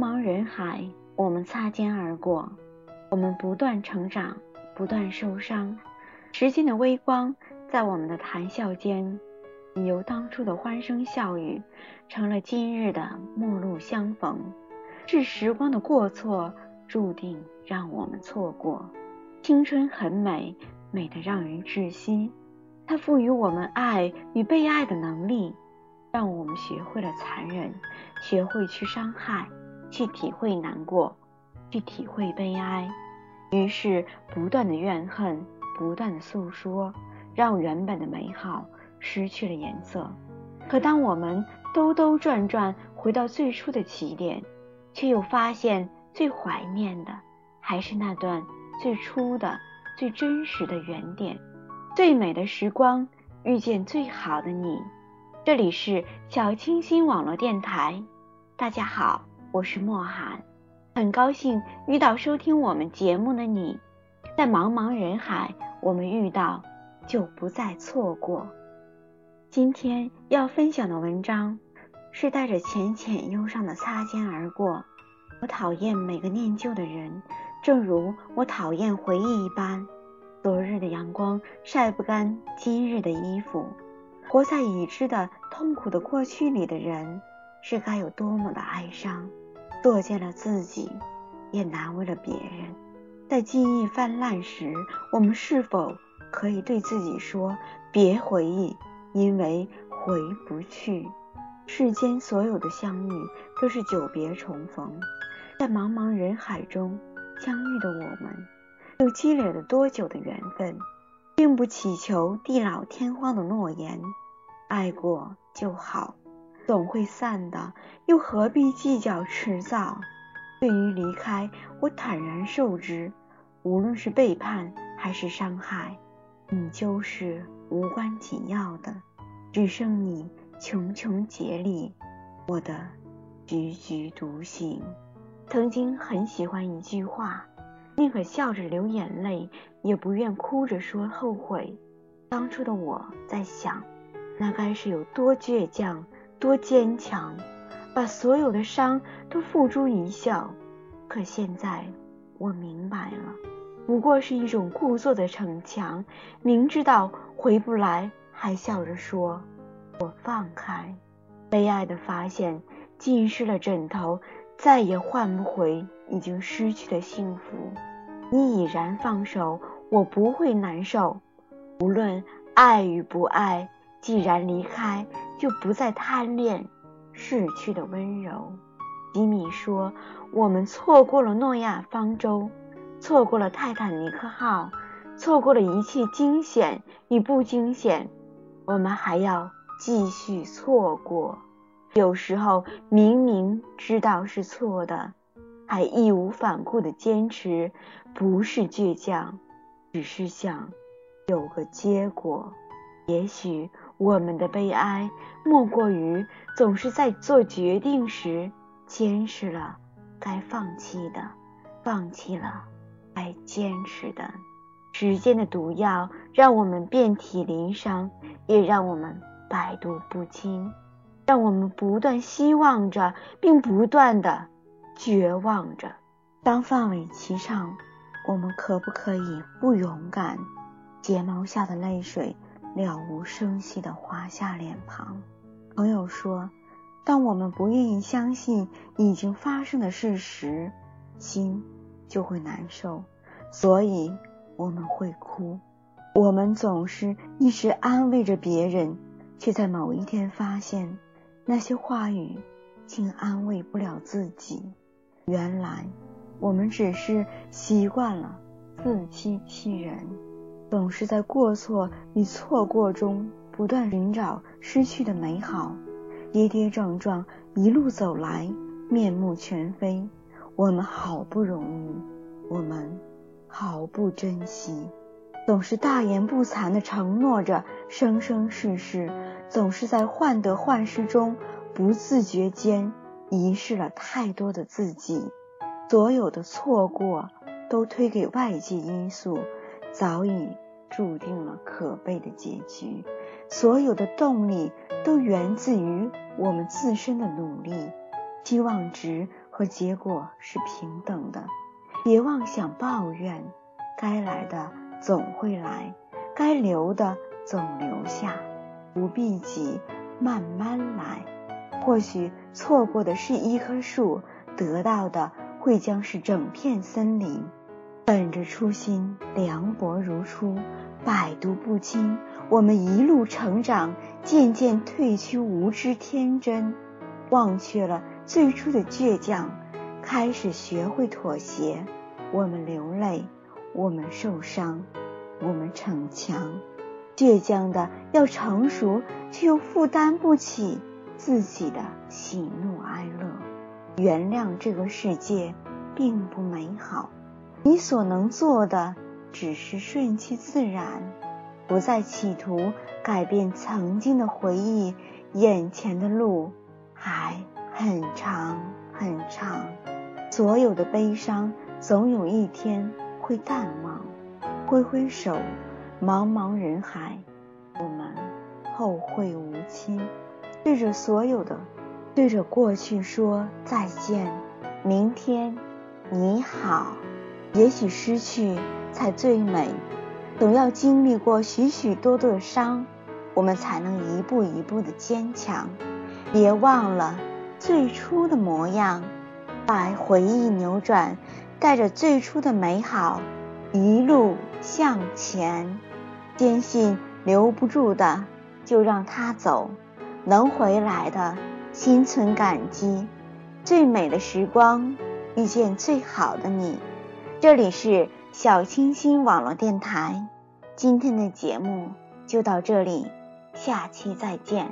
茫茫人海，我们擦肩而过，我们不断成长，不断受伤。时间的微光在我们的谈笑间，由当初的欢声笑语，成了今日的陌路相逢。是时光的过错，注定让我们错过。青春很美，美得让人窒息。它赋予我们爱与被爱的能力，让我们学会了残忍，学会去伤害。去体会难过，去体会悲哀，于是不断的怨恨，不断的诉说，让原本的美好失去了颜色。可当我们兜兜转转回到最初的起点，却又发现最怀念的还是那段最初的、最真实的原点。最美的时光，遇见最好的你。这里是小清新网络电台，大家好。我是莫寒，很高兴遇到收听我们节目的你。在茫茫人海，我们遇到就不再错过。今天要分享的文章是带着浅浅忧伤的擦肩而过。我讨厌每个念旧的人，正如我讨厌回忆一般。昨日的阳光晒不干今日的衣服。活在已知的痛苦的过去里的人，是该有多么的哀伤。作践了自己，也难为了别人。在记忆泛滥时，我们是否可以对自己说：“别回忆，因为回不去。”世间所有的相遇都是久别重逢，在茫茫人海中相遇的我们，又积累了多久的缘分？并不祈求地老天荒的诺言，爱过就好。总会散的，又何必计较迟早？对于离开，我坦然受之。无论是背叛还是伤害，你就是无关紧要的。只剩你穷穷竭力，我的踽踽独行。曾经很喜欢一句话：宁可笑着流眼泪，也不愿哭着说后悔。当初的我在想，那该是有多倔强。多坚强，把所有的伤都付诸一笑。可现在我明白了，不过是一种故作的逞强。明知道回不来，还笑着说：“我放开。”悲哀的发现，浸湿了枕头，再也换不回已经失去的幸福。你已然放手，我不会难受。无论爱与不爱。既然离开，就不再贪恋逝去的温柔。吉米说：“我们错过了诺亚方舟，错过了泰坦尼克号，错过了一切惊险与不惊险，我们还要继续错过。有时候明明知道是错的，还义无反顾的坚持，不是倔强，只是想有个结果。也许。”我们的悲哀，莫过于总是在做决定时，坚持了该放弃的，放弃了该坚持的。时间的毒药，让我们遍体鳞伤，也让我们百毒不侵，让我们不断希望着，并不断的绝望着。当范玮琪唱，我们可不可以不勇敢？睫毛下的泪水。了无声息的滑下脸庞。朋友说：“当我们不愿意相信已经发生的事实，心就会难受，所以我们会哭。我们总是一直安慰着别人，却在某一天发现，那些话语竟安慰不了自己。原来，我们只是习惯了自欺欺人。”总是在过错与错过中不断寻找失去的美好，跌跌撞撞一路走来，面目全非。我们好不容易，我们毫不珍惜，总是大言不惭的承诺着生生世世，总是在患得患失中不自觉间遗失了太多的自己。所有的错过都推给外界因素。早已注定了可悲的结局，所有的动力都源自于我们自身的努力、期望值和结果是平等的。别妄想抱怨，该来的总会来，该留的总留下，不必急，慢慢来。或许错过的是一棵树，得到的会将是整片森林。本着初心，凉薄如初，百毒不侵。我们一路成长，渐渐褪去无知天真，忘却了最初的倔强，开始学会妥协。我们流泪，我们受伤，我们逞强，倔强的要成熟，却又负担不起自己的喜怒哀乐。原谅这个世界并不美好。你所能做的只是顺其自然，不再企图改变曾经的回忆。眼前的路还很长很长，所有的悲伤总有一天会淡忘。挥挥手，茫茫人海，我们后会无期。对着所有的，对着过去说再见。明天，你好。也许失去才最美，总要经历过许许多多的伤，我们才能一步一步的坚强。别忘了最初的模样，把回忆扭转，带着最初的美好，一路向前。坚信留不住的就让他走，能回来的心存感激。最美的时光，遇见最好的你。这里是小清新网络电台，今天的节目就到这里，下期再见。